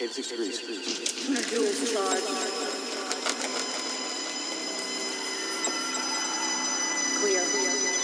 86 degrees. Tuner jewels. Clear.